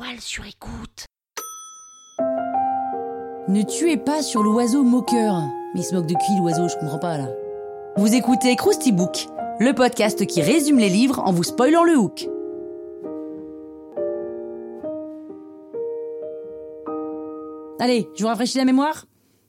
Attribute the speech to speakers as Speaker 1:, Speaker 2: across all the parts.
Speaker 1: sur. Ne tuez pas sur l'oiseau moqueur. Mais il se moque de qui l'oiseau? Je comprends pas là. Vous écoutez Krusty Book, le podcast qui résume les livres en vous spoilant le hook. Allez, je vous rafraîchis la mémoire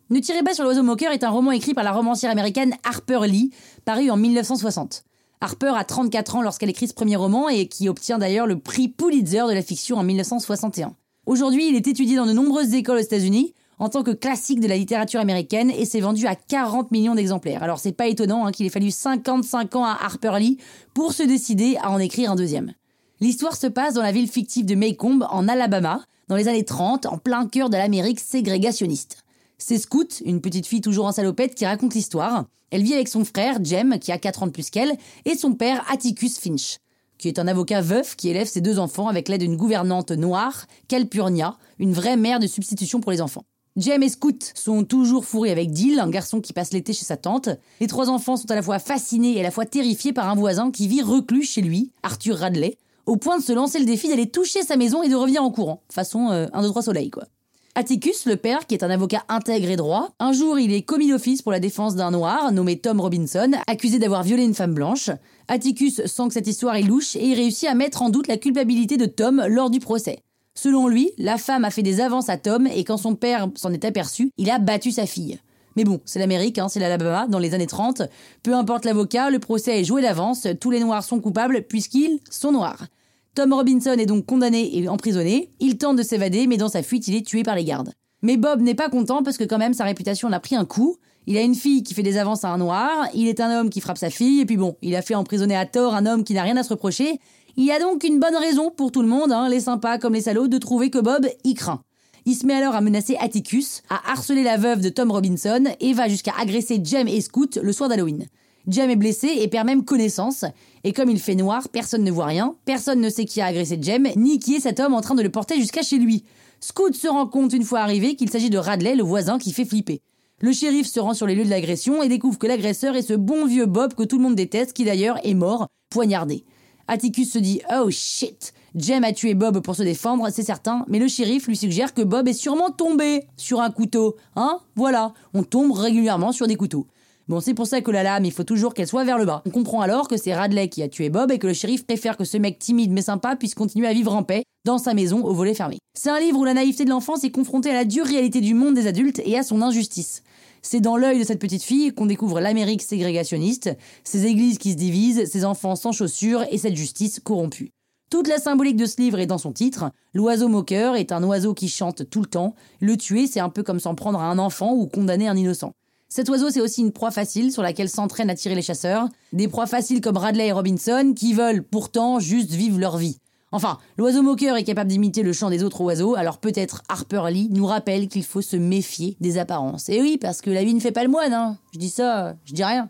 Speaker 1: Ne tirez pas sur l'oiseau moqueur est un roman écrit par la romancière américaine Harper Lee, paru en 1960. Harper a 34 ans lorsqu'elle écrit ce premier roman et qui obtient d'ailleurs le prix Pulitzer de la fiction en 1961. Aujourd'hui, il est étudié dans de nombreuses écoles aux États-Unis en tant que classique de la littérature américaine et s'est vendu à 40 millions d'exemplaires. Alors c'est pas étonnant hein, qu'il ait fallu 55 ans à Harper Lee pour se décider à en écrire un deuxième. L'histoire se passe dans la ville fictive de Maycomb, en Alabama, dans les années 30, en plein cœur de l'Amérique ségrégationniste. C'est Scout, une petite fille toujours en salopette, qui raconte l'histoire. Elle vit avec son frère, Jem, qui a 4 ans de plus qu'elle, et son père, Atticus Finch, qui est un avocat veuf qui élève ses deux enfants avec l'aide d'une gouvernante noire, Calpurnia, une vraie mère de substitution pour les enfants. Jem et Scout sont toujours fourrés avec Dill, un garçon qui passe l'été chez sa tante. Les trois enfants sont à la fois fascinés et à la fois terrifiés par un voisin qui vit reclus chez lui, Arthur Radley, au point de se lancer le défi d'aller toucher sa maison et de revenir en courant. Façon 1, 2, 3 soleil, quoi. Atticus, le père, qui est un avocat intègre et droit, un jour il est commis d'office pour la défense d'un noir nommé Tom Robinson, accusé d'avoir violé une femme blanche. Atticus sent que cette histoire est louche et il réussit à mettre en doute la culpabilité de Tom lors du procès. Selon lui, la femme a fait des avances à Tom et quand son père s'en est aperçu, il a battu sa fille. Mais bon, c'est l'Amérique, hein, c'est l'Alabama, dans les années 30. Peu importe l'avocat, le procès est joué d'avance, tous les noirs sont coupables puisqu'ils sont noirs. Tom Robinson est donc condamné et emprisonné. Il tente de s'évader, mais dans sa fuite, il est tué par les gardes. Mais Bob n'est pas content parce que quand même sa réputation l'a pris un coup. Il a une fille qui fait des avances à un noir, il est un homme qui frappe sa fille, et puis bon, il a fait emprisonner à tort un homme qui n'a rien à se reprocher. Il y a donc une bonne raison pour tout le monde, hein, les sympas comme les salauds, de trouver que Bob y craint. Il se met alors à menacer Atticus, à harceler la veuve de Tom Robinson et va jusqu'à agresser Jem et Scout le soir d'Halloween. Jem est blessé et perd même connaissance. Et comme il fait noir, personne ne voit rien, personne ne sait qui a agressé Jem, ni qui est cet homme en train de le porter jusqu'à chez lui. Scout se rend compte une fois arrivé qu'il s'agit de Radley, le voisin qui fait flipper. Le shérif se rend sur les lieux de l'agression et découvre que l'agresseur est ce bon vieux Bob que tout le monde déteste, qui d'ailleurs est mort, poignardé. Atticus se dit Oh shit Jem a tué Bob pour se défendre, c'est certain, mais le shérif lui suggère que Bob est sûrement tombé sur un couteau. Hein Voilà, on tombe régulièrement sur des couteaux. Bon, c'est pour ça que la lame, il faut toujours qu'elle soit vers le bas. On comprend alors que c'est Radley qui a tué Bob et que le shérif préfère que ce mec timide mais sympa puisse continuer à vivre en paix dans sa maison au volet fermé. C'est un livre où la naïveté de l'enfance est confrontée à la dure réalité du monde des adultes et à son injustice. C'est dans l'œil de cette petite fille qu'on découvre l'Amérique ségrégationniste, ses églises qui se divisent, ses enfants sans chaussures et cette justice corrompue. Toute la symbolique de ce livre est dans son titre. L'oiseau moqueur est un oiseau qui chante tout le temps. Le tuer, c'est un peu comme s'en prendre à un enfant ou condamner un innocent. Cet oiseau, c'est aussi une proie facile sur laquelle s'entraînent à tirer les chasseurs. Des proies faciles comme Radley et Robinson qui veulent pourtant juste vivre leur vie. Enfin, l'oiseau moqueur est capable d'imiter le chant des autres oiseaux, alors peut-être Harper Lee nous rappelle qu'il faut se méfier des apparences. Et oui, parce que la vie ne fait pas le moine, hein. Je dis ça, je dis rien.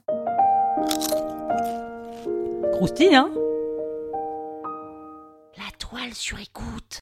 Speaker 1: Croustille, hein? La toile sur écoute.